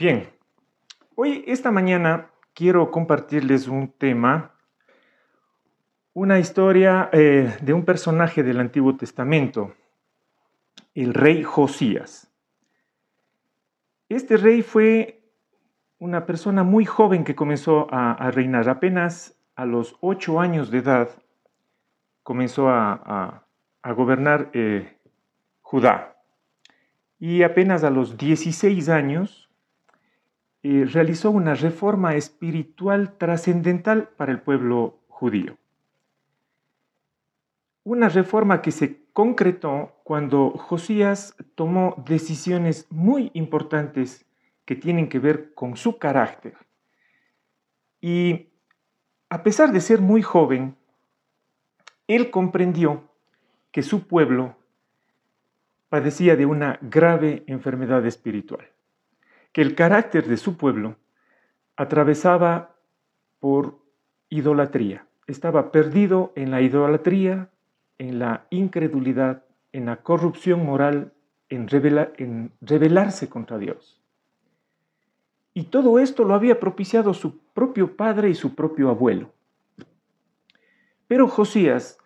Bien, hoy, esta mañana, quiero compartirles un tema, una historia eh, de un personaje del Antiguo Testamento, el rey Josías. Este rey fue una persona muy joven que comenzó a, reinar, apenas a los ocho años de edad comenzó a, gobernar eh, Judá. Y apenas a los 16 años realizó una reforma espiritual trascendental para el pueblo judío. Una reforma que se concretó cuando Josías tomó decisiones muy importantes que tienen que ver con su carácter. Y a pesar de ser muy joven, él comprendió que su pueblo padecía de una grave enfermedad espiritual, que el carácter de su pueblo atravesaba por idolatría, estaba perdido en la idolatría, en la incredulidad, en la corrupción moral, en, en rebelarse contra Dios. Y todo esto lo había propiciado su propio padre y su propio abuelo. Pero Josías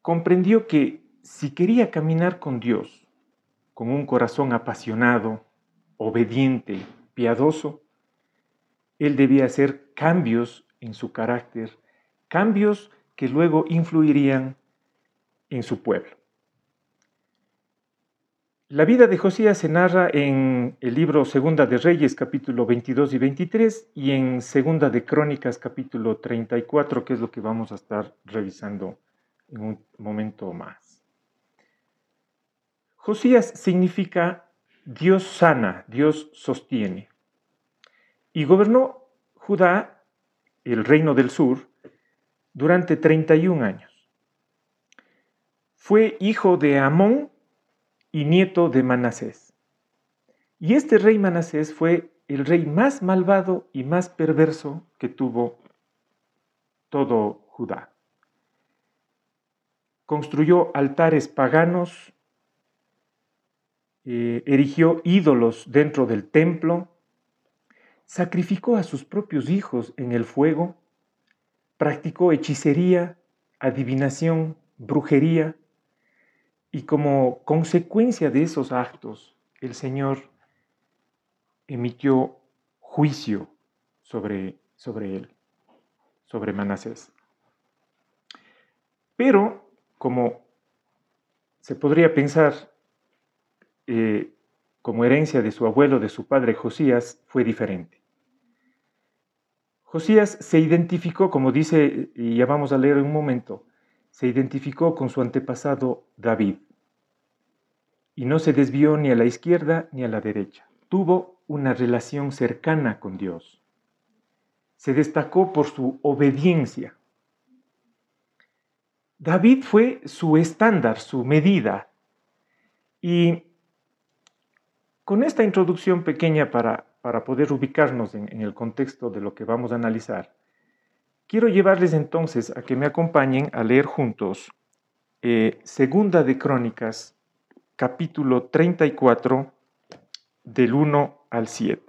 comprendió que si quería caminar con Dios, con un corazón apasionado, obediente, piadoso, él debía hacer cambios en su carácter, cambios que luego influirían en su pueblo. La vida de Josías se narra en el libro Segunda de Reyes capítulo 22 y 23 y en Segunda de Crónicas capítulo 34, que es lo que vamos a estar revisando en un momento más. Josías significa Dios sana, Dios sostiene. Y gobernó Judá, el reino del sur, durante 31 años. Fue hijo de Amón y nieto de Manasés. Y este rey Manasés fue el rey más malvado y más perverso que tuvo todo Judá. Construyó altares paganos, eh, erigió ídolos dentro del templo, sacrificó a sus propios hijos en el fuego, practicó hechicería, adivinación, brujería, y como consecuencia de esos actos, el Señor emitió juicio sobre, sobre él, sobre Manasés. Pero, como se podría pensar, eh, como herencia de su abuelo, de su padre Josías, fue diferente. Josías se identificó, como dice, y ya vamos a leer en un momento, se identificó con su antepasado David y no se desvió ni a la izquierda ni a la derecha. Tuvo una relación cercana con Dios. Se destacó por su obediencia. David fue su estándar, su medida. Y con esta introducción pequeña para, para poder ubicarnos en el contexto de lo que vamos a analizar, Quiero llevarles entonces a que me acompañen a leer juntos eh, Segunda de Crónicas, capítulo 34, del 1 al 7.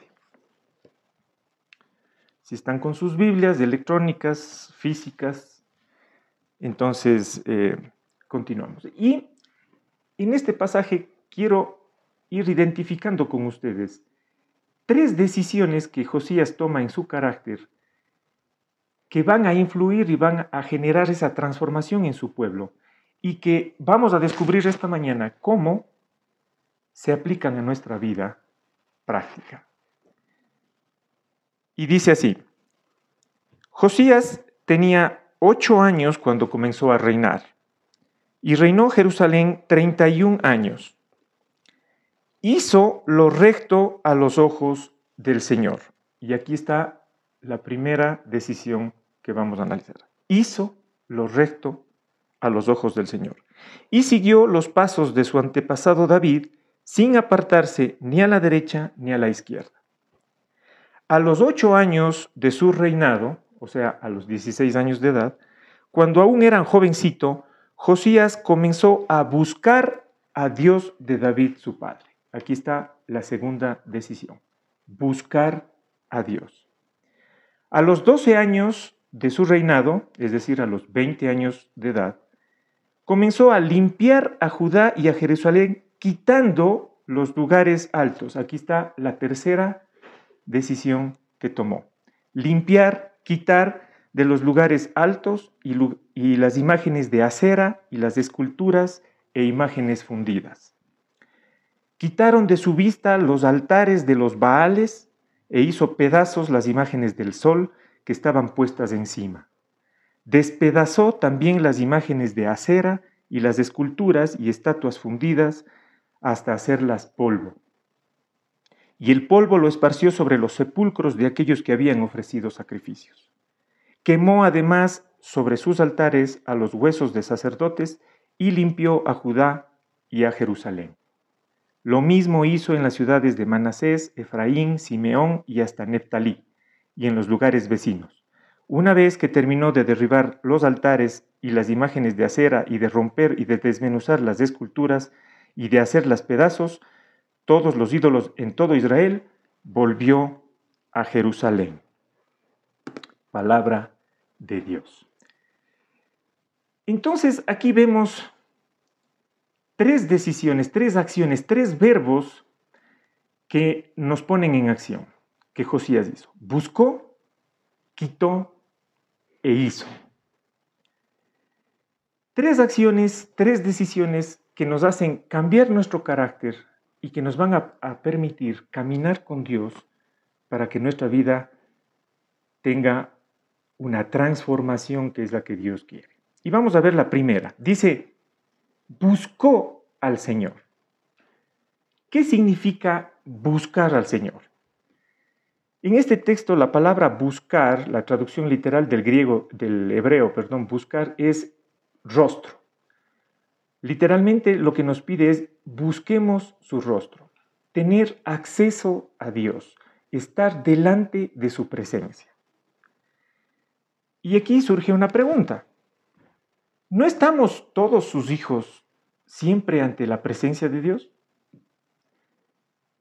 Si están con sus Biblias electrónicas, físicas, entonces eh, continuamos. Y en este pasaje quiero ir identificando con ustedes tres decisiones que Josías toma en su carácter que van a influir y van a generar esa transformación en su pueblo y que vamos a descubrir esta mañana cómo se aplican a nuestra vida práctica. Y dice así, Josías tenía ocho años cuando comenzó a reinar y reinó Jerusalén 31 años. Hizo lo recto a los ojos del Señor. Y aquí está la primera decisión que vamos a analizar. Hizo lo recto a los ojos del Señor y siguió los pasos de su antepasado David sin apartarse ni a la derecha ni a la izquierda. A los ocho años de su reinado, o sea, a los 16 años de edad, cuando aún era jovencito, Josías comenzó a buscar a Dios de David su padre. Aquí está la segunda decisión. buscar a Dios. A los 12 años de su reinado, es decir, a los 20 años de edad, comenzó a limpiar a Judá y a Jerusalén quitando los lugares altos. Aquí está la tercera decisión que tomó. Limpiar, quitar de los lugares altos y, y las imágenes de acera y las esculturas e imágenes fundidas. Quitaron de su vista los altares de los Baales e hizo pedazos las imágenes del sol que estaban puestas encima. Despedazó también las imágenes de acera y las esculturas y estatuas fundidas hasta hacerlas polvo. Y el polvo lo esparció sobre los sepulcros de aquellos que habían ofrecido sacrificios. Quemó además sobre sus altares a los huesos de sacerdotes y limpió a Judá y a Jerusalén. Lo mismo hizo en las ciudades de Manasés, Efraín, Simeón y hasta Neftalí, y en los lugares vecinos. Una vez que terminó de derribar los altares y las imágenes de acera y de romper y de desmenuzar las esculturas y de hacerlas pedazos, todos los ídolos en todo Israel, volvió a Jerusalén. Palabra de Dios. Entonces aquí vemos tres decisiones, tres acciones, tres verbos que nos ponen en acción, que Josías hizo. Buscó, quitó e hizo. Tres acciones, tres decisiones que nos hacen cambiar nuestro carácter y que nos van a, permitir caminar con Dios para que nuestra vida tenga una transformación que es la que Dios quiere. Y vamos a ver la primera. Dice, buscó al Señor. ¿Qué significa buscar al Señor? En este texto la palabra buscar, la traducción literal del griego, del hebreo, perdón, buscar es rostro. Literalmente lo que nos pide es busquemos su rostro, tener acceso a Dios, estar delante de su presencia. Y aquí surge una pregunta. ¿No estamos todos sus hijos siempre ante la presencia de Dios?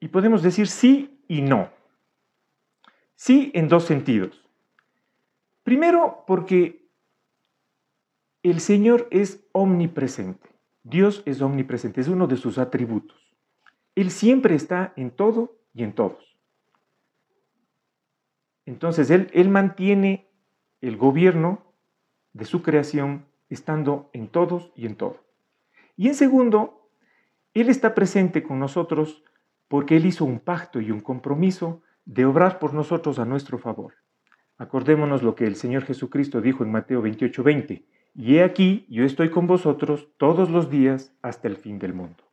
Y podemos decir sí y no. Sí en dos sentidos. Primero, porque el Señor es omnipresente. Dios es omnipresente, es uno de sus atributos. Él siempre está en todo y en todos. Entonces, Él, él mantiene el gobierno de su creación estando en todos y en todo. Y en segundo, Él está presente con nosotros porque Él hizo un pacto y un compromiso de obrar por nosotros a nuestro favor. Acordémonos lo que el Señor Jesucristo dijo en Mateo 28, 20. Y he aquí, yo estoy con vosotros todos los días hasta el fin del mundo.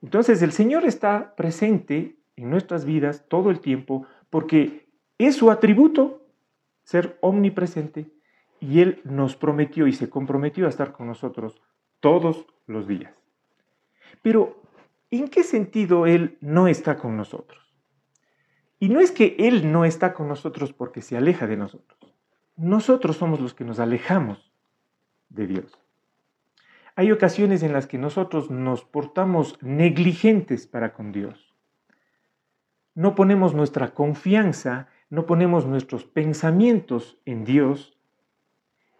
Entonces el Señor está presente en nuestras vidas todo el tiempo porque es su atributo ser omnipresente y Él nos prometió y se comprometió a estar con nosotros todos los días. Pero, ¿en qué sentido Él no está con nosotros? Y no es que Él no está con nosotros porque se aleja de nosotros. Nosotros somos los que nos alejamos de Dios. Hay ocasiones en las que nosotros nos portamos negligentes para con Dios. No ponemos nuestra confianza, no ponemos nuestros pensamientos en Dios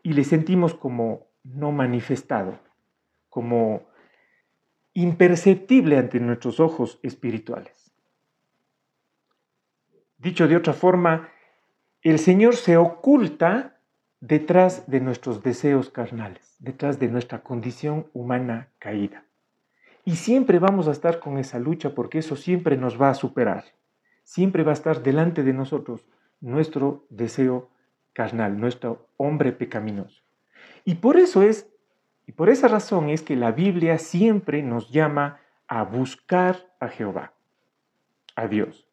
y le sentimos como no manifestado, como imperceptible ante nuestros ojos espirituales. Dicho de otra forma, el Señor se oculta detrás de nuestros deseos carnales, detrás de nuestra condición humana caída. Y siempre vamos a estar con esa lucha porque eso siempre nos va a superar. Siempre va a estar delante de nosotros nuestro deseo carnal, nuestro hombre pecaminoso. Y por eso es, y por esa razón es que la Biblia siempre nos llama a buscar a Jehová, a Dios.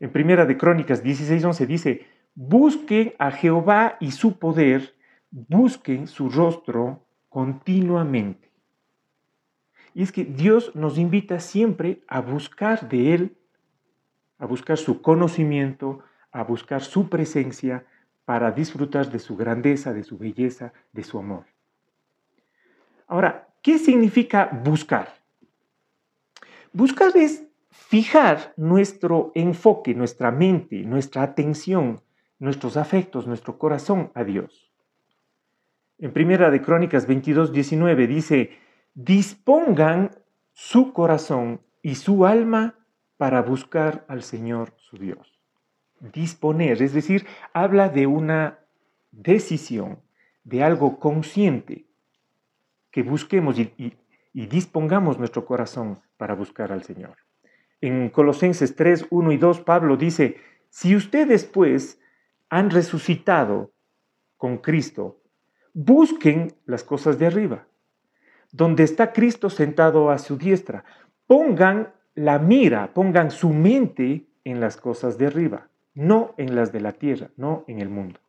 En Primera de Crónicas 16:11 dice, Busquen a Jehová y su poder, busquen su rostro continuamente. Y es que Dios nos invita siempre a buscar de Él, a buscar su conocimiento, a buscar su presencia para disfrutar de su grandeza, de su belleza, de su amor. Ahora, ¿qué significa buscar? Buscar es fijar nuestro enfoque, nuestra mente, nuestra atención, nuestros afectos, nuestro corazón a Dios. En Primera de Crónicas 22, 19 dice, dispongan su corazón y su alma para buscar al Señor su Dios. Disponer, es decir, habla de una decisión, de algo consciente, que busquemos y, dispongamos nuestro corazón para buscar al Señor. En Colosenses 3, 1 y 2, Pablo dice, si ustedes pues han resucitado con Cristo, busquen las cosas de arriba, donde está Cristo sentado a su diestra. Pongan la mira, pongan su mente en las cosas de arriba, no en las de la tierra, no en el mundo.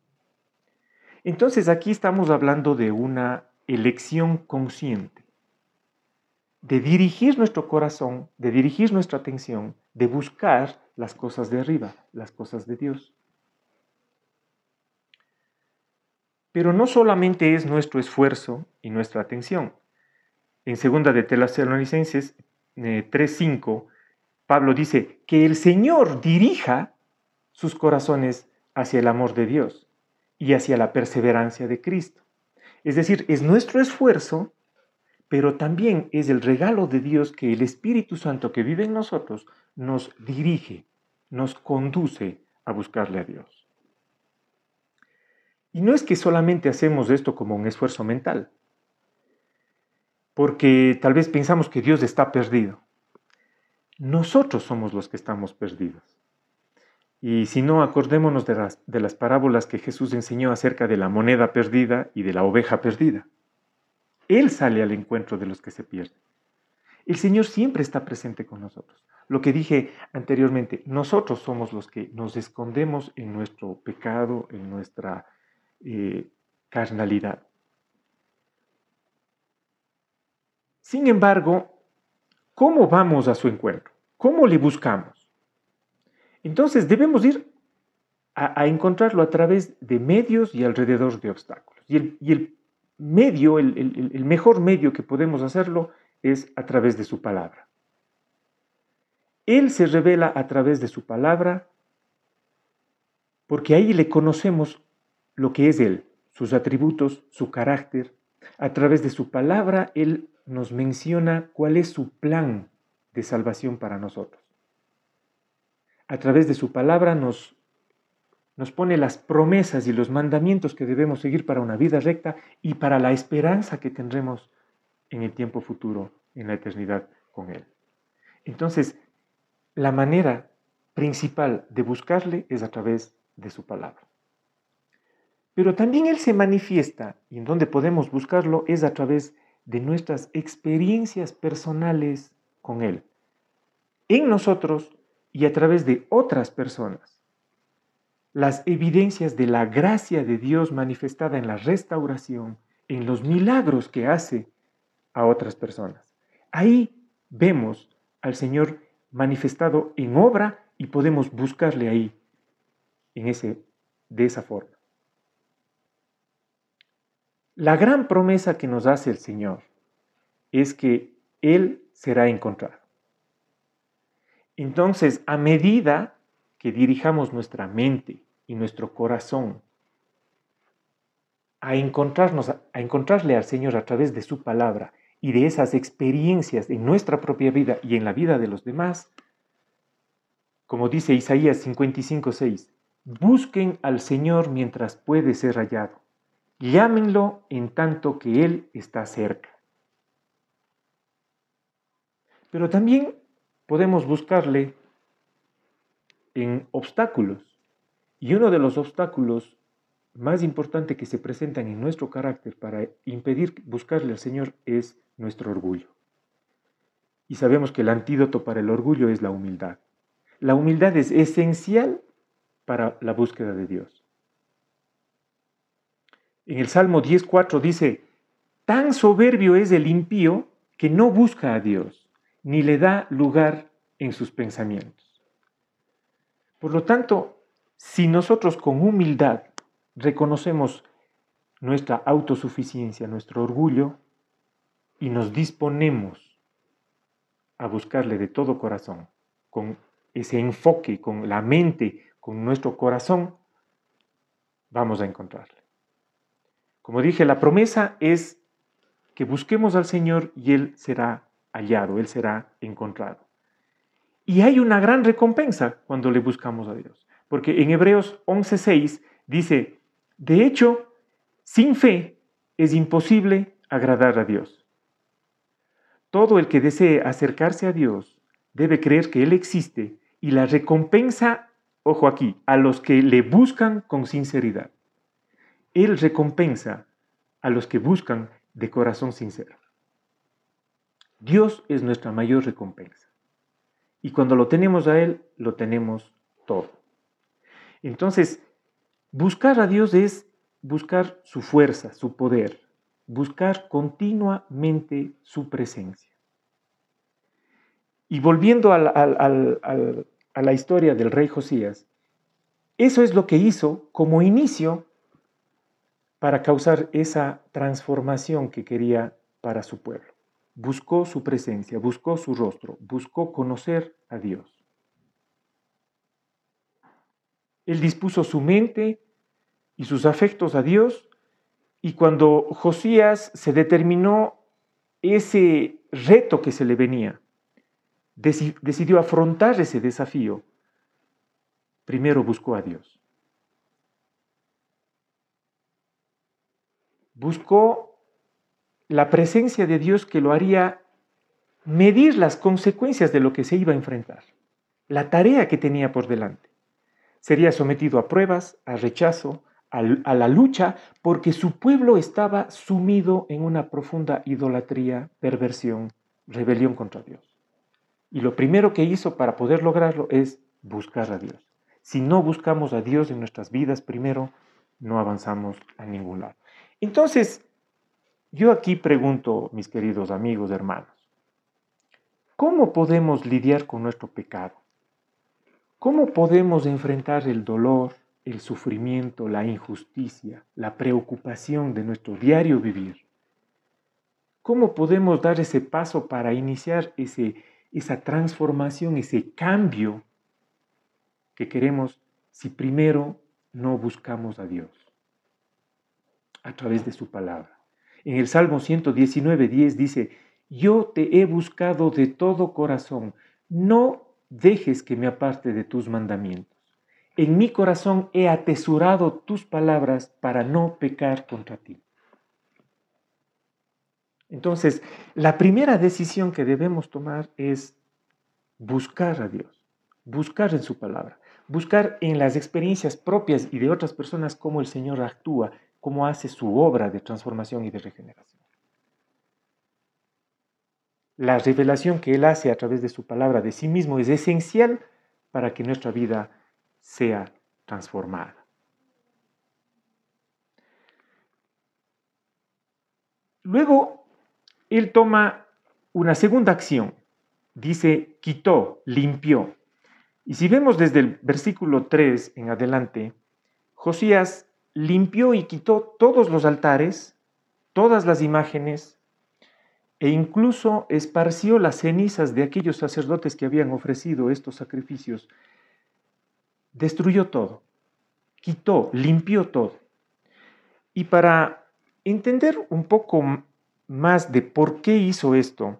Entonces aquí estamos hablando de una elección consciente, de dirigir nuestro corazón, de dirigir nuestra atención, de buscar las cosas de arriba, las cosas de Dios. Pero no solamente es nuestro esfuerzo y nuestra atención. En segunda de Tesalonicenses 3:5, eh, Pablo dice que el Señor dirija sus corazones hacia el amor de Dios y hacia la perseverancia de Cristo. Es decir, es nuestro esfuerzo, pero también es el regalo de Dios que el Espíritu Santo que vive en nosotros nos dirige, nos conduce a buscarle a Dios. Y no es que solamente hacemos esto como un esfuerzo mental, porque tal vez pensamos que Dios está perdido. Nosotros somos los que estamos perdidos. Y si no, acordémonos de las, de las parábolas que Jesús enseñó acerca de la moneda perdida y de la oveja perdida. Él sale al encuentro de los que se pierden. El Señor siempre está presente con nosotros. Lo que dije anteriormente, nosotros somos los que nos escondemos en nuestro pecado, en nuestra eh, carnalidad. Sin embargo, ¿cómo vamos a su encuentro? ¿Cómo le buscamos? Entonces debemos ir a, encontrarlo a través de medios y alrededor de obstáculos. Y el, medio, el mejor medio que podemos hacerlo es a través de su palabra. Él se revela a través de su palabra porque ahí le conocemos lo que es Él, sus atributos, su carácter. A través de su palabra Él nos menciona cuál es su plan de salvación para nosotros a través de su palabra nos, nos pone las promesas y los mandamientos que debemos seguir para una vida recta y para la esperanza que tendremos en el tiempo futuro, en la eternidad con Él. Entonces, la manera principal de buscarle es a través de su palabra. Pero también Él se manifiesta y en donde podemos buscarlo es a través de nuestras experiencias personales con Él. En nosotros y a través de otras personas. Las evidencias de la gracia de Dios manifestada en la restauración, en los milagros que hace a otras personas. Ahí vemos al Señor manifestado en obra y podemos buscarle ahí en ese de esa forma. La gran promesa que nos hace el Señor es que Él será encontrado. Entonces, a medida que dirijamos nuestra mente y nuestro corazón a encontrarnos, a encontrarle al Señor a través de su palabra y de esas experiencias en nuestra propia vida y en la vida de los demás, como dice Isaías 55:6, busquen al Señor mientras puede ser hallado. Llámenlo en tanto que Él está cerca. Pero también podemos buscarle en obstáculos. Y uno de los obstáculos más importantes que se presentan en nuestro carácter para impedir buscarle al Señor es nuestro orgullo. Y sabemos que el antídoto para el orgullo es la humildad. La humildad es esencial para la búsqueda de Dios. En el Salmo 10.4 dice, tan soberbio es el impío que no busca a Dios ni le da lugar en sus pensamientos. Por lo tanto, si nosotros con humildad reconocemos nuestra autosuficiencia, nuestro orgullo, y nos disponemos a buscarle de todo corazón, con ese enfoque, con la mente, con nuestro corazón, vamos a encontrarle. Como dije, la promesa es que busquemos al Señor y Él será hallado, Él será encontrado. Y hay una gran recompensa cuando le buscamos a Dios, porque en Hebreos 11:6 dice, de hecho, sin fe es imposible agradar a Dios. Todo el que desee acercarse a Dios debe creer que Él existe y la recompensa, ojo aquí, a los que le buscan con sinceridad. Él recompensa a los que buscan de corazón sincero. Dios es nuestra mayor recompensa. Y cuando lo tenemos a Él, lo tenemos todo. Entonces, buscar a Dios es buscar su fuerza, su poder, buscar continuamente su presencia. Y volviendo a la historia del rey Josías, eso es lo que hizo como inicio para causar esa transformación que quería para su pueblo. Buscó su presencia, buscó su rostro, buscó conocer a Dios. Él dispuso su mente y sus afectos a Dios y cuando Josías se determinó ese reto que se le venía, decidió afrontar ese desafío, primero buscó a Dios. buscó la presencia de Dios que lo haría medir las consecuencias de lo que se iba a enfrentar, la tarea que tenía por delante. Sería sometido a pruebas, a rechazo, a, la lucha, porque su pueblo estaba sumido en una profunda idolatría, perversión, rebelión contra Dios. Y lo primero que hizo para poder lograrlo es buscar a Dios. Si no buscamos a Dios en nuestras vidas primero, no avanzamos a ningún lado. Entonces, yo aquí pregunto, mis queridos amigos, hermanos, ¿cómo podemos lidiar con nuestro pecado? ¿Cómo podemos enfrentar el dolor, el sufrimiento, la injusticia, la preocupación de nuestro diario vivir? ¿Cómo podemos dar ese paso para iniciar ese, esa transformación, ese cambio que queremos si primero no buscamos a Dios? a través de su palabra. En el Salmo 119, 10 dice, yo te he buscado de todo corazón, no dejes que me aparte de tus mandamientos. En mi corazón he atesorado tus palabras para no pecar contra ti. Entonces, la primera decisión que debemos tomar es buscar a Dios, buscar en su palabra, buscar en las experiencias propias y de otras personas cómo el Señor actúa cómo hace su obra de transformación y de regeneración. La revelación que Él hace a través de su palabra de sí mismo es esencial para que nuestra vida sea transformada. Luego, Él toma una segunda acción. Dice, quitó, limpió. Y si vemos desde el versículo 3 en adelante, Josías limpió y quitó todos los altares, todas las imágenes, e incluso esparció las cenizas de aquellos sacerdotes que habían ofrecido estos sacrificios. Destruyó todo, quitó, limpió todo. Y para entender un poco más de por qué hizo esto,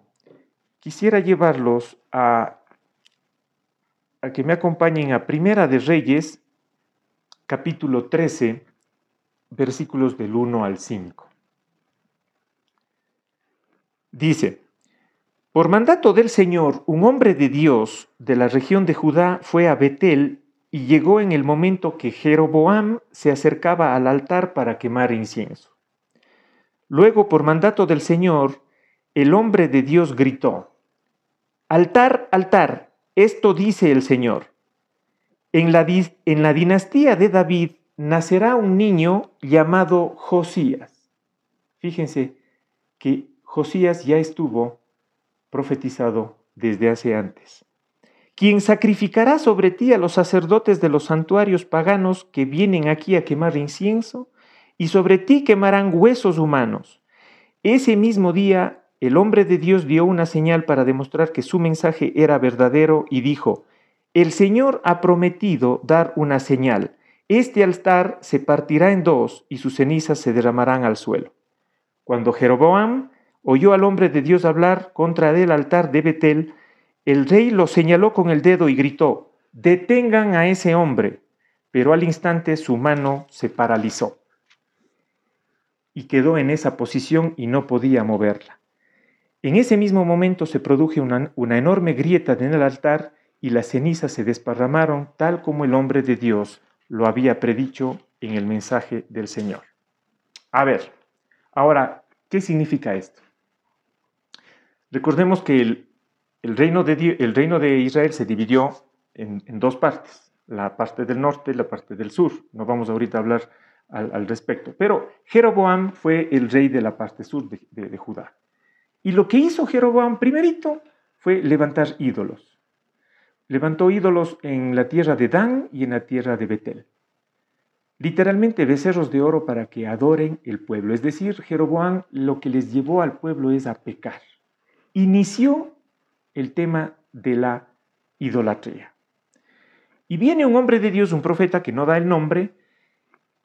quisiera llevarlos a, a que me acompañen a Primera de Reyes, capítulo 13, versículos del 1 al 5. Dice, por mandato del Señor, un hombre de Dios de la región de Judá fue a Betel y llegó en el momento que Jeroboam se acercaba al altar para quemar incienso. Luego, por mandato del Señor, el hombre de Dios gritó, Altar, altar, esto dice el Señor. En la, en la dinastía de David nacerá un niño llamado Josías. Fíjense que Josías ya estuvo profetizado desde hace antes. Quien sacrificará sobre ti a los sacerdotes de los santuarios paganos que vienen aquí a quemar incienso, y sobre ti quemarán huesos humanos. Ese mismo día el hombre de Dios dio una señal para demostrar que su mensaje era verdadero y dijo, el Señor ha prometido dar una señal. Este altar se partirá en dos y sus cenizas se derramarán al suelo. Cuando Jeroboam oyó al hombre de Dios hablar contra el altar de Betel, el rey lo señaló con el dedo y gritó, detengan a ese hombre. Pero al instante su mano se paralizó y quedó en esa posición y no podía moverla. En ese mismo momento se produjo una, una enorme grieta en el altar y las cenizas se desparramaron tal como el hombre de Dios lo había predicho en el mensaje del Señor. A ver, ahora, ¿qué significa esto? Recordemos que el, reino, de, Israel se dividió en, dos partes, la parte del norte y la parte del sur. No vamos ahorita a hablar al, respecto, pero Jeroboam fue el rey de la parte sur de Judá. Y lo que hizo Jeroboam primerito fue levantar ídolos. Levantó ídolos en la tierra de Dan y en la tierra de Betel. Literalmente becerros de oro para que adoren el pueblo. Es decir, Jeroboam lo que les llevó al pueblo es a pecar. Inició el tema de la idolatría. Y viene un hombre de Dios, un profeta que no da el nombre,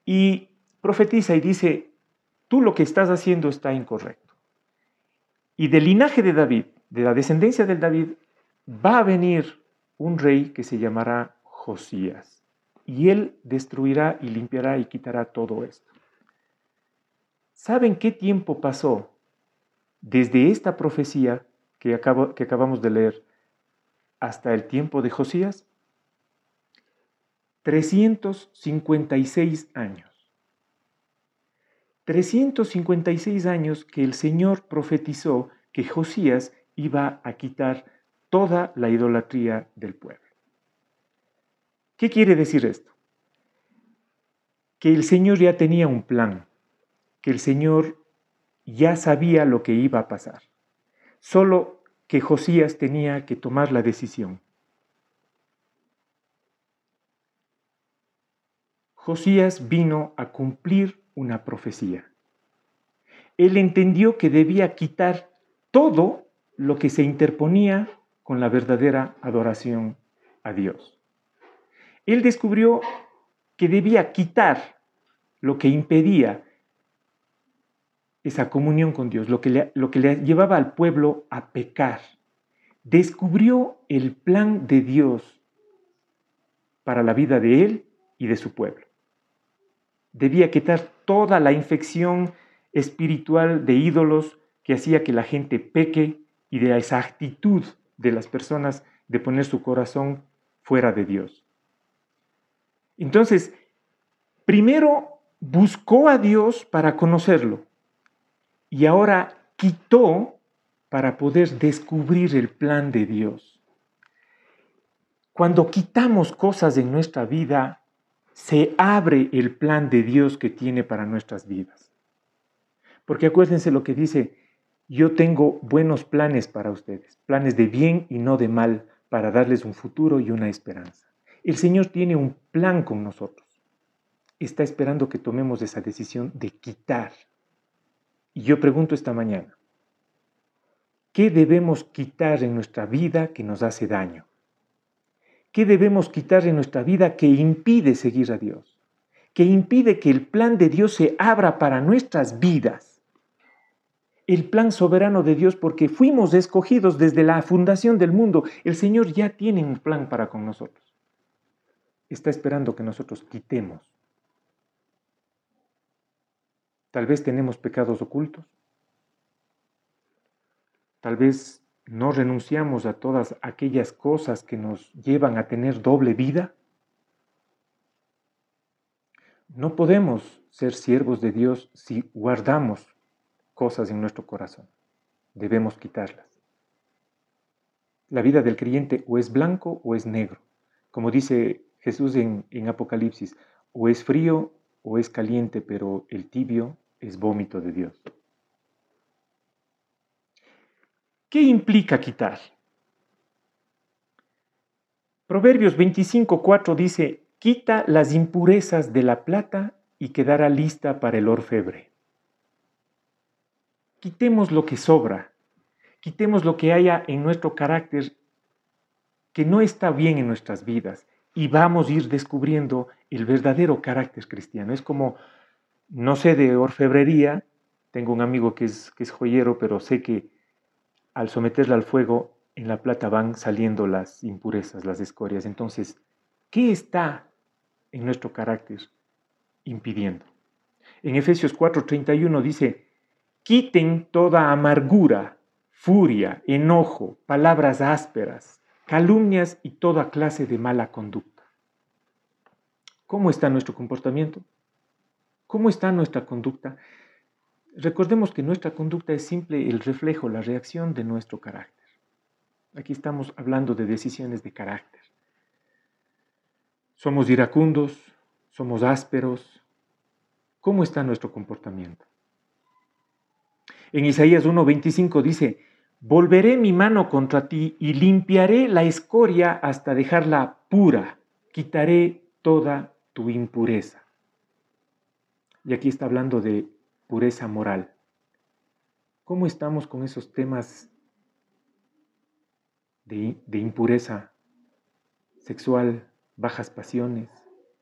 y profetiza y dice, tú lo que estás haciendo está incorrecto. Y del linaje de David, de la descendencia del David, va a venir un rey que se llamará Josías, y él destruirá y limpiará y quitará todo esto. ¿Saben qué tiempo pasó desde esta profecía que, que acabamos de leer hasta el tiempo de Josías? 356 años. 356 años que el Señor profetizó que Josías iba a quitar toda la idolatría del pueblo. ¿Qué quiere decir esto? Que el Señor ya tenía un plan, que el Señor ya sabía lo que iba a pasar, solo que Josías tenía que tomar la decisión. Josías vino a cumplir una profecía. Él entendió que debía quitar todo lo que se interponía con la verdadera adoración a Dios. Él descubrió que debía quitar lo que impedía esa comunión con Dios, lo que, le, lo que le llevaba al pueblo a pecar. Descubrió el plan de Dios para la vida de él y de su pueblo. Debía quitar toda la infección espiritual de ídolos que hacía que la gente peque y de esa actitud de las personas de poner su corazón fuera de Dios. Entonces, primero buscó a Dios para conocerlo y ahora quitó para poder descubrir el plan de Dios. Cuando quitamos cosas en nuestra vida, se abre el plan de Dios que tiene para nuestras vidas. Porque acuérdense lo que dice yo tengo buenos planes para ustedes, planes de bien y no de mal, para darles un futuro y una esperanza. El Señor tiene un plan con nosotros. Está esperando que tomemos esa decisión de quitar. Y yo pregunto esta mañana, ¿qué debemos quitar en nuestra vida que nos hace daño? ¿Qué debemos quitar en nuestra vida que impide seguir a Dios? Que impide que el plan de Dios se abra para nuestras vidas el plan soberano de Dios porque fuimos escogidos desde la fundación del mundo. El Señor ya tiene un plan para con nosotros. Está esperando que nosotros quitemos. Tal vez tenemos pecados ocultos. Tal vez no renunciamos a todas aquellas cosas que nos llevan a tener doble vida. No podemos ser siervos de Dios si guardamos cosas en nuestro corazón. Debemos quitarlas. La vida del creyente o es blanco o es negro. Como dice Jesús en, Apocalipsis, o es frío o es caliente, pero el tibio es vómito de Dios. ¿Qué implica quitar? Proverbios 25:4 dice, quita las impurezas de la plata y quedará lista para el orfebre. Quitemos lo que sobra, quitemos lo que haya en nuestro carácter que no está bien en nuestras vidas y vamos a ir descubriendo el verdadero carácter cristiano. Es como, no sé de orfebrería, tengo un amigo que es, que es joyero, pero sé que al someterla al fuego, en la plata van saliendo las impurezas, las escorias. Entonces, ¿qué está en nuestro carácter impidiendo? En Efesios 4:31 dice, quiten toda amargura, furia, enojo, palabras ásperas, calumnias y toda clase de mala conducta. ¿Cómo está nuestro comportamiento? ¿Cómo está nuestra conducta? Recordemos que nuestra conducta es simple el reflejo, la reacción de nuestro carácter. Aquí estamos hablando de decisiones de carácter. Somos iracundos, somos ásperos. ¿Cómo está nuestro comportamiento? En Isaías 1:25 dice, Volveré mi mano contra ti y limpiaré la escoria hasta dejarla pura, quitaré toda tu impureza. Y aquí está hablando de pureza moral. ¿Cómo estamos con esos temas de, de, impureza sexual, bajas pasiones?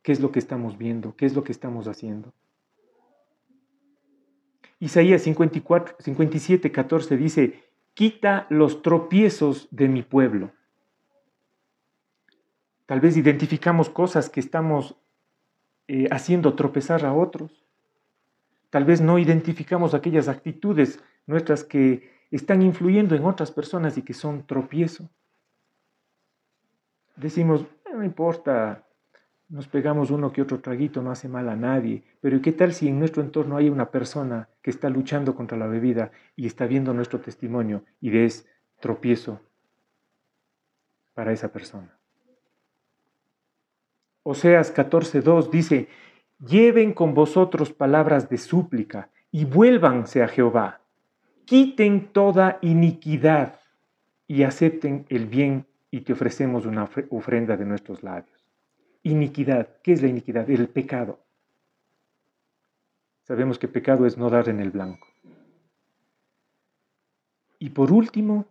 ¿Qué es lo que estamos viendo? ¿Qué es lo que estamos haciendo? Isaías 54, 57, 14 dice, quita los tropiezos de mi pueblo. Tal vez identificamos cosas que estamos eh, haciendo tropezar a otros. Tal vez no identificamos aquellas actitudes nuestras que están influyendo en otras personas y que son tropiezo. Decimos, no importa, nos pegamos uno que otro traguito, no hace mal a nadie, pero ¿qué tal si en nuestro entorno hay una persona que está luchando contra la bebida y está viendo nuestro testimonio y es tropiezo para esa persona? Oseas 14:2 dice, lleven con vosotros palabras de súplica y vuélvanse a Jehová, quiten toda iniquidad y acepten el bien y te ofrecemos una ofrenda de nuestros labios. Iniquidad. ¿Qué es la iniquidad? El pecado. Sabemos que pecado es no dar en el blanco. Y por último,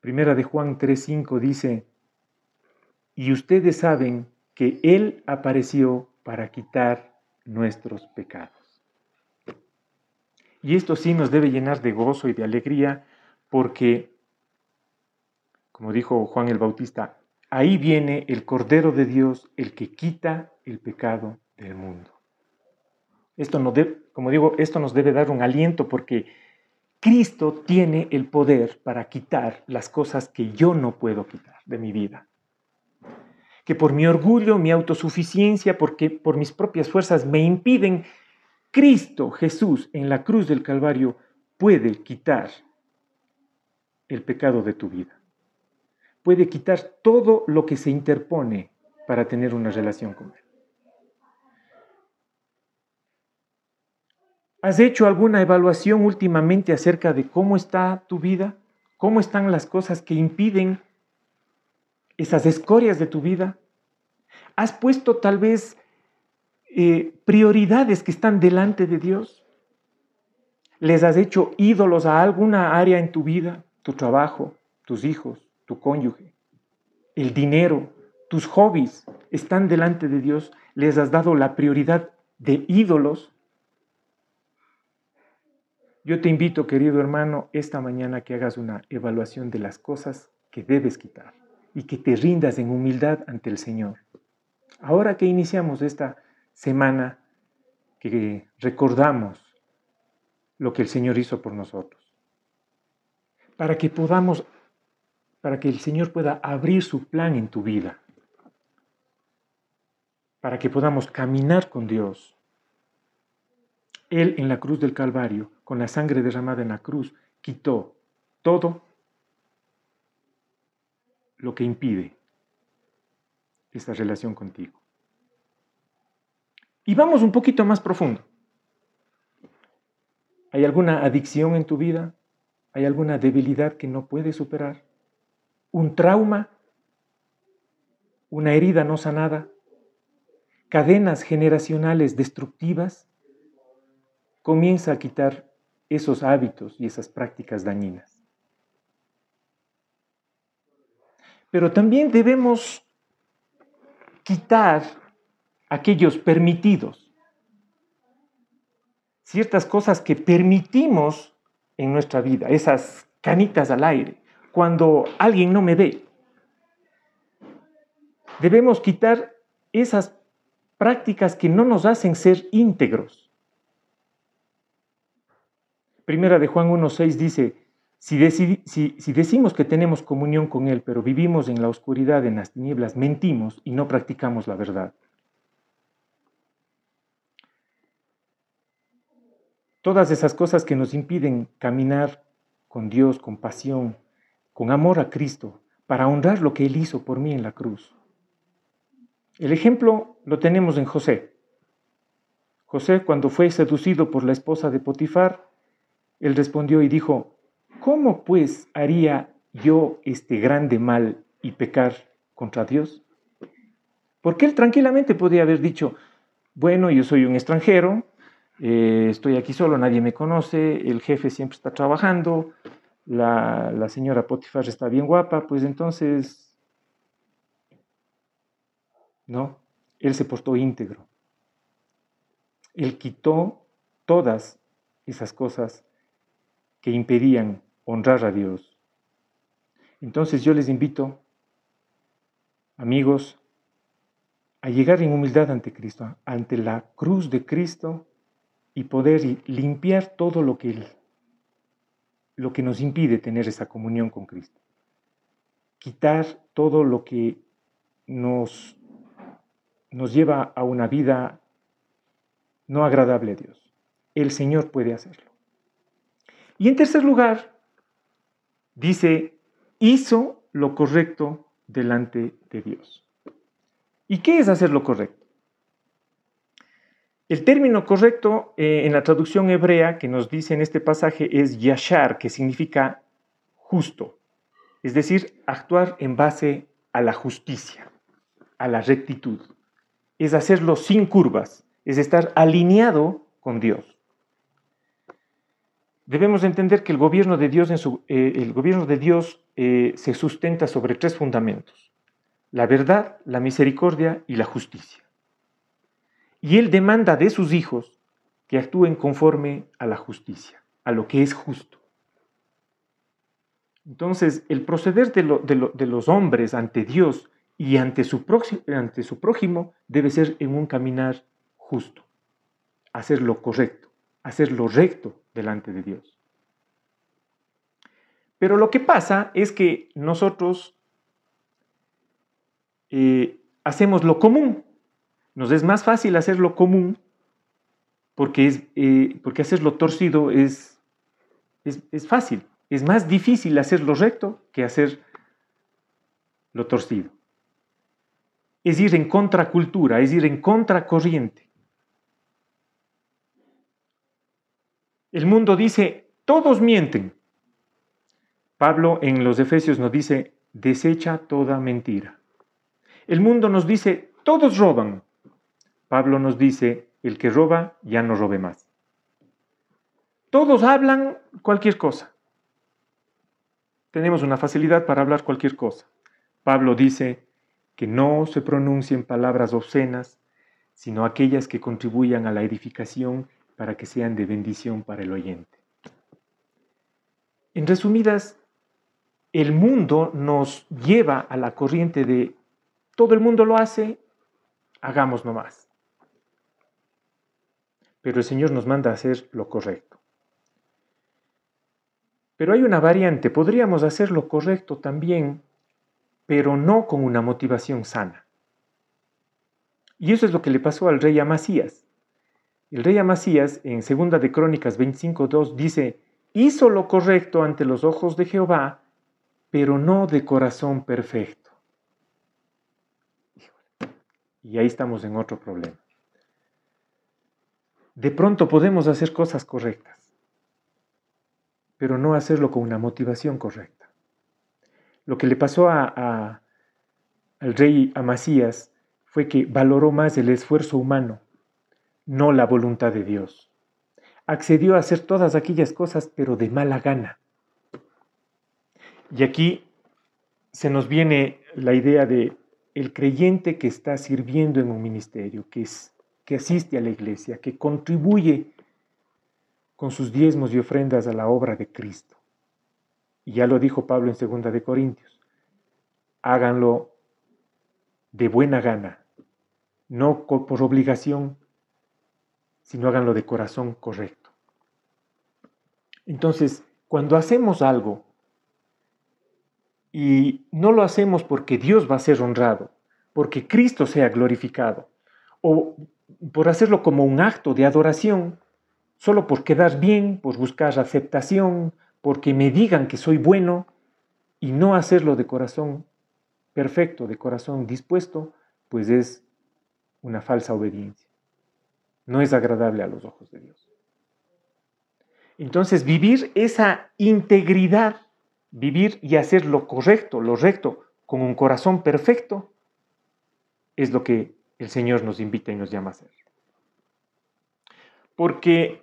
Primera de Juan 3:5 dice, y ustedes saben que Él apareció para quitar nuestros pecados. Y esto sí nos debe llenar de gozo y de alegría porque como dijo Juan el Bautista, ahí viene el Cordero de Dios, el que quita el pecado del mundo. Esto no como digo, esto nos debe dar un aliento porque Cristo tiene el poder para quitar las cosas que yo no puedo quitar de mi vida. Que por mi orgullo, mi autosuficiencia, porque por mis propias fuerzas me impiden, Cristo Jesús en la cruz del Calvario puede quitar el pecado de tu vida puede quitar todo lo que se interpone para tener una relación con Él. ¿Has hecho alguna evaluación últimamente acerca de cómo está tu vida? ¿Cómo están las cosas que impiden esas escorias de tu vida? ¿Has puesto tal vez eh, prioridades que están delante de Dios? ¿Les has hecho ídolos a alguna área en tu vida? Tu trabajo, tus hijos, tu cónyuge, el dinero, tus hobbies están delante de Dios, les has dado la prioridad de ídolos. Yo te invito, querido hermano, esta mañana que hagas una evaluación de las cosas que debes quitar y que te rindas en humildad ante el Señor. Ahora que iniciamos esta semana, que recordamos lo que el Señor hizo por nosotros, para que podamos para que el Señor pueda abrir su plan en tu vida, para que podamos caminar con Dios. Él en la cruz del Calvario, con la sangre derramada en la cruz, quitó todo lo que impide esta relación contigo. Y vamos un poquito más profundo. ¿Hay alguna adicción en tu vida? ¿Hay alguna debilidad que no puedes superar? Un trauma, una herida no sanada, cadenas generacionales destructivas, comienza a quitar esos hábitos y esas prácticas dañinas. pero también debemos quitar aquellos permitidos, ciertas cosas que permitimos en nuestra vida, esas canitas al aire, cuando alguien no me ve. Debemos quitar esas prácticas que no nos hacen ser íntegros. Primera de Juan 1.6 dice, si, si, decimos que tenemos comunión con Él, pero vivimos en la oscuridad, en las tinieblas, mentimos y no practicamos la verdad. Todas esas cosas que nos impiden caminar con Dios, con pasión, con amor a Cristo, para honrar lo que Él hizo por mí en la cruz. El ejemplo lo tenemos en José. José, cuando fue seducido por la esposa de Potifar, él respondió y dijo, ¿cómo pues haría yo este grande mal y pecar contra Dios? Porque él tranquilamente podía haber dicho, bueno, yo soy un extranjero, eh, estoy aquí solo, nadie me conoce, el jefe siempre está trabajando, la, la señora Potifar está bien guapa, pues entonces no, él se portó íntegro. Él quitó todas esas cosas que impedían honrar a Dios. Entonces yo les invito, amigos, a llegar en humildad ante Cristo, ante la cruz de Cristo y poder limpiar todo lo que, lo que nos impide tener esa comunión con Cristo. Quitar todo lo que nos nos lleva a una vida no agradable a Dios. El Señor puede hacerlo. Y en tercer lugar, dice, hizo lo correcto delante de Dios. ¿Y qué es hacer lo correcto? El término correcto eh, en la traducción hebrea que nos dice en este pasaje es yashar, que significa justo, es decir, actuar en base a la justicia, a la rectitud es hacerlo sin curvas, es estar alineado con Dios. Debemos entender que el gobierno de Dios, eh, el gobierno de Dios eh, se sustenta sobre tres fundamentos, la verdad, la misericordia y la justicia. Y Él demanda de sus hijos que actúen conforme a la justicia, a lo que es justo. Entonces, el proceder de los hombres ante Dios y ante su, su prójimo debe ser en un caminar justo, hacer lo correcto, hacer lo recto delante de Dios. Pero lo que pasa es que nosotros eh, hacemos lo común. Nos es más fácil hacer lo común porque, es, eh, porque hacer lo torcido es, es, es fácil. Es más difícil hacer lo recto que hacer lo torcido es ir en contracultura, es ir en contracorriente. El mundo dice, todos mienten. Pablo en los Efesios nos dice, desecha toda mentira. El mundo nos dice, todos roban. Pablo nos dice, el que roba ya no robe más. Todos hablan cualquier cosa. Tenemos una facilidad para hablar cualquier cosa. Pablo dice, que no se pronuncien palabras obscenas, sino aquellas que contribuyan a la edificación para que sean de bendición para el oyente. En resumidas, el mundo nos lleva a la corriente de todo el mundo lo hace, hagamos nomás. Pero el Señor nos manda a hacer lo correcto. Pero hay una variante, podríamos hacer lo correcto también pero no con una motivación sana. Y eso es lo que le pasó al rey Amasías. El rey Amasías, en 2 de Crónicas 25.2, dice, hizo lo correcto ante los ojos de Jehová, pero no de corazón perfecto. Y ahí estamos en otro problema. De pronto podemos hacer cosas correctas, pero no hacerlo con una motivación correcta. Lo que le pasó a, al rey Amasías fue que valoró más el esfuerzo humano, no la voluntad de Dios. Accedió a hacer todas aquellas cosas, pero de mala gana. Y aquí se nos viene la idea de el creyente que está sirviendo en un ministerio, que, es, que asiste a la iglesia, que contribuye con sus diezmos y ofrendas a la obra de Cristo. Y ya lo dijo Pablo en 2 de Corintios. Háganlo de buena gana, no por obligación, sino háganlo de corazón correcto. Entonces, cuando hacemos algo y no lo hacemos porque Dios va a ser honrado, porque Cristo sea glorificado, o por hacerlo como un acto de adoración, solo por quedar bien, por buscar aceptación, porque me digan que soy bueno, y no hacerlo de corazón perfecto, de corazón dispuesto, pues es una falsa obediencia. No es agradable a los ojos de Dios. Entonces, vivir esa integridad, vivir y hacer lo correcto, lo recto, con un corazón perfecto, es lo que el Señor nos invita y nos llama a hacer. Porque,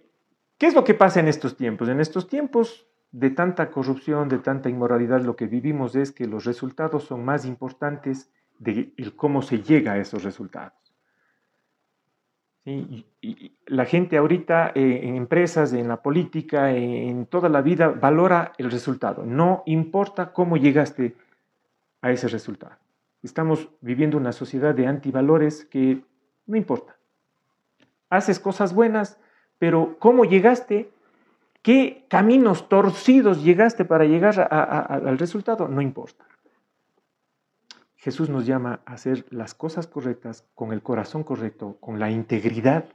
¿qué es lo que pasa en estos tiempos? En estos tiempos de tanta corrupción, de tanta inmoralidad, lo que vivimos es que los resultados son más importantes de cómo se llega a esos resultados. La gente ahorita eh, en empresas, en la política, en toda la vida, valora el resultado. No importa cómo llegaste a ese resultado. Estamos viviendo una sociedad de antivalores que no importa. Haces cosas buenas, pero cómo llegaste, qué caminos torcidos llegaste para llegar al resultado, no importa. Jesús nos llama a hacer las cosas correctas con el corazón correcto, con la integridad,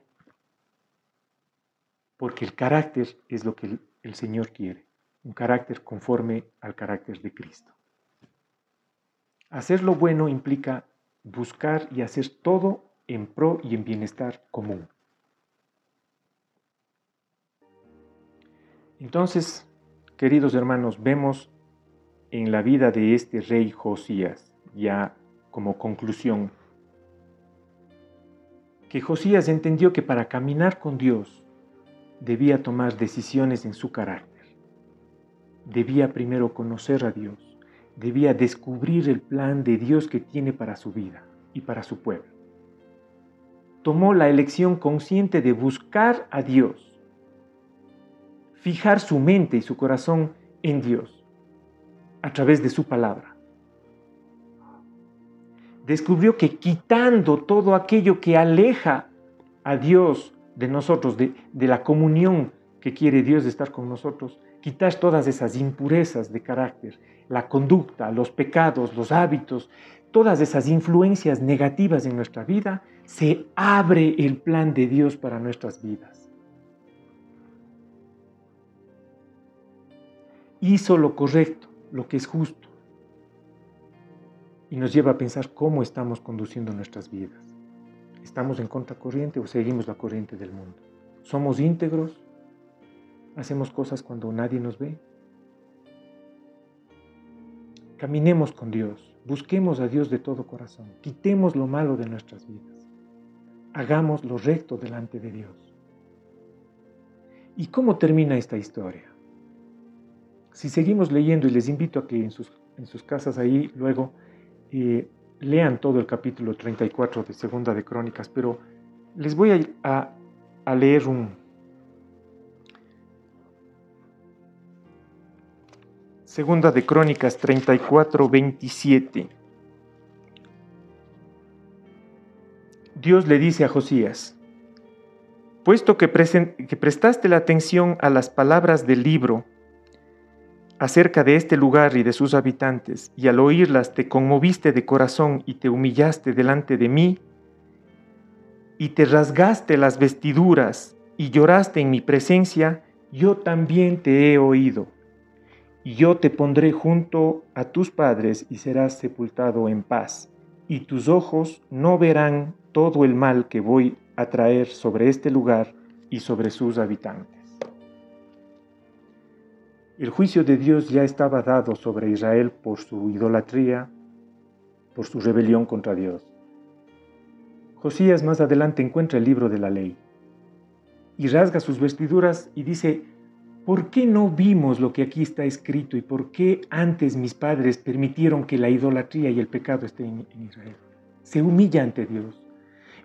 porque el carácter es lo que el, Señor quiere, un carácter conforme al carácter de Cristo. Hacer lo bueno implica buscar y hacer todo en pro y en bienestar común. Entonces, queridos hermanos, vemos en la vida de este rey Josías ya como conclusión, que Josías entendió que para caminar con Dios debía tomar decisiones en su carácter. Debía primero conocer a Dios, debía descubrir el plan de Dios que tiene para su vida y para su pueblo. Tomó la elección consciente de buscar a Dios, fijar su mente y su corazón en Dios a través de su palabra descubrió que quitando todo aquello que aleja a Dios de nosotros, de, la comunión que quiere Dios de estar con nosotros, quitar todas esas impurezas de carácter, la conducta, los pecados, los hábitos, todas esas influencias negativas en nuestra vida, se abre el plan de Dios para nuestras vidas. Hizo lo correcto, lo que es justo y nos lleva a pensar cómo estamos conduciendo nuestras vidas. ¿Estamos en contracorriente o seguimos la corriente del mundo? ¿Somos íntegros? ¿Hacemos cosas cuando nadie nos ve? Caminemos con Dios, busquemos a Dios de todo corazón, quitemos lo malo de nuestras vidas, hagamos lo recto delante de Dios. ¿Y cómo termina esta historia? Si seguimos leyendo, y les invito a que en sus, en sus casas ahí luego lean todo el capítulo 34 de Segunda de Crónicas, pero les voy a, a leer un... Segunda de Crónicas 34, 27. Dios le dice a Josías, puesto que, que prestaste la atención a las palabras del libro, acerca de este lugar y de sus habitantes, y al oírlas te conmoviste de corazón y te humillaste delante de mí, y te rasgaste las vestiduras y lloraste en mi presencia, yo también te he oído. Y yo te pondré junto a tus padres y serás sepultado en paz, y tus ojos no verán todo el mal que voy a traer sobre este lugar y sobre sus habitantes. El juicio de Dios ya estaba dado sobre Israel por su idolatría, por su rebelión contra Dios. Josías más adelante encuentra el libro de la ley y rasga sus vestiduras y dice, ¿por qué no vimos lo que aquí está escrito y por qué antes mis padres permitieron que la idolatría y el pecado estén en Israel? Se humilla ante Dios.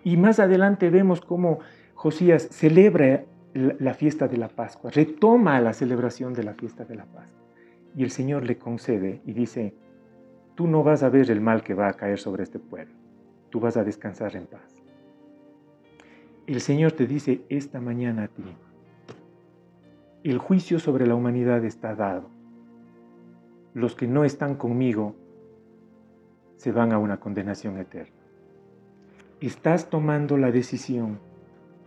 Y más adelante vemos cómo Josías celebra la fiesta de la Pascua, retoma la celebración de la fiesta de la Pascua. Y el Señor le concede y dice, tú no vas a ver el mal que va a caer sobre este pueblo, tú vas a descansar en paz. El Señor te dice esta mañana a ti, el juicio sobre la humanidad está dado. Los que no están conmigo se van a una condenación eterna. Estás tomando la decisión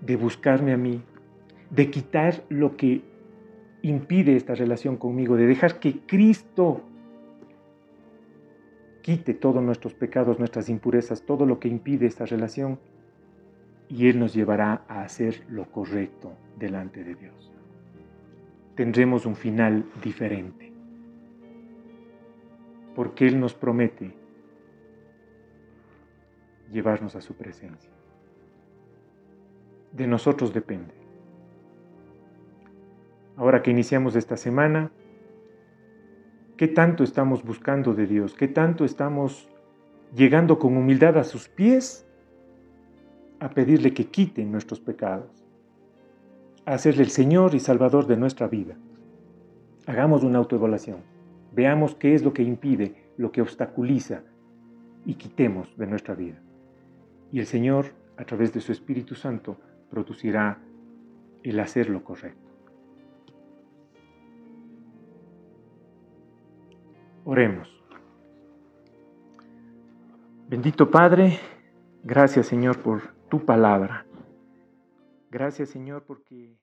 de buscarme a mí, de quitar lo que impide esta relación conmigo, de dejar que Cristo quite todos nuestros pecados, nuestras impurezas, todo lo que impide esta relación, y Él nos llevará a hacer lo correcto delante de Dios. Tendremos un final diferente, porque Él nos promete llevarnos a su presencia. De nosotros depende. Ahora que iniciamos esta semana, ¿qué tanto estamos buscando de Dios? ¿Qué tanto estamos llegando con humildad a sus pies a pedirle que quite nuestros pecados? A hacerle el Señor y Salvador de nuestra vida. Hagamos una autoevaluación. Veamos qué es lo que impide, lo que obstaculiza y quitemos de nuestra vida. Y el Señor, a través de su Espíritu Santo, producirá el hacer lo correcto. Oremos. Bendito Padre, gracias Señor por tu palabra. Gracias Señor porque...